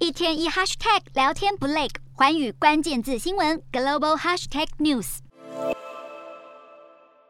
一天一 hashtag 聊天不累，寰宇关键字新闻 global hashtag news。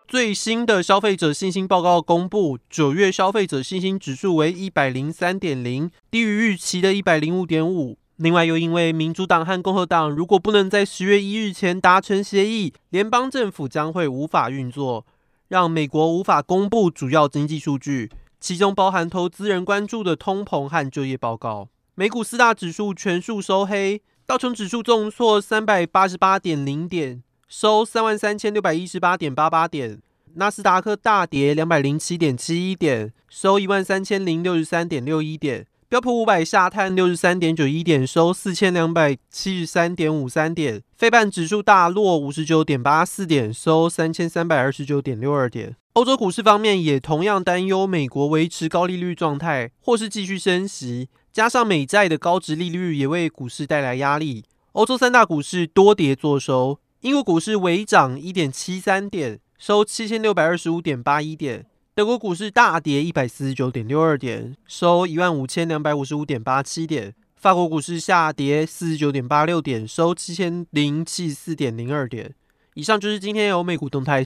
最新的消费者信心报告公布，九月消费者信心指数为一百零三点零，低于预期的一百零五点五。另外，又因为民主党和共和党如果不能在十月一日前达成协议，联邦政府将会无法运作，让美国无法公布主要经济数据，其中包含投资人关注的通膨和就业报告。美股四大指数全数收黑，道琼指数重挫三百八十八点零点，收三万三千六百一十八点八八点；纳斯达克大跌两百零七点七一点，收一万三千零六十三点六一点。标普五百下探六十三点九一点，收四千两百七十三点五三点。费半指数大落五十九点八四点，收三千三百二十九点六二点。欧洲股市方面也同样担忧美国维持高利率状态，或是继续升息，加上美债的高值利率也为股市带来压力。欧洲三大股市多跌作收，英国股市微涨一点七三点，收七千六百二十五点八一点。德国股市大跌一百四十九点六二点，收一万五千两百五十五点八七点。法国股市下跌四十九点八六点，收七千零七十四点零二点。以上就是今天由美股动态。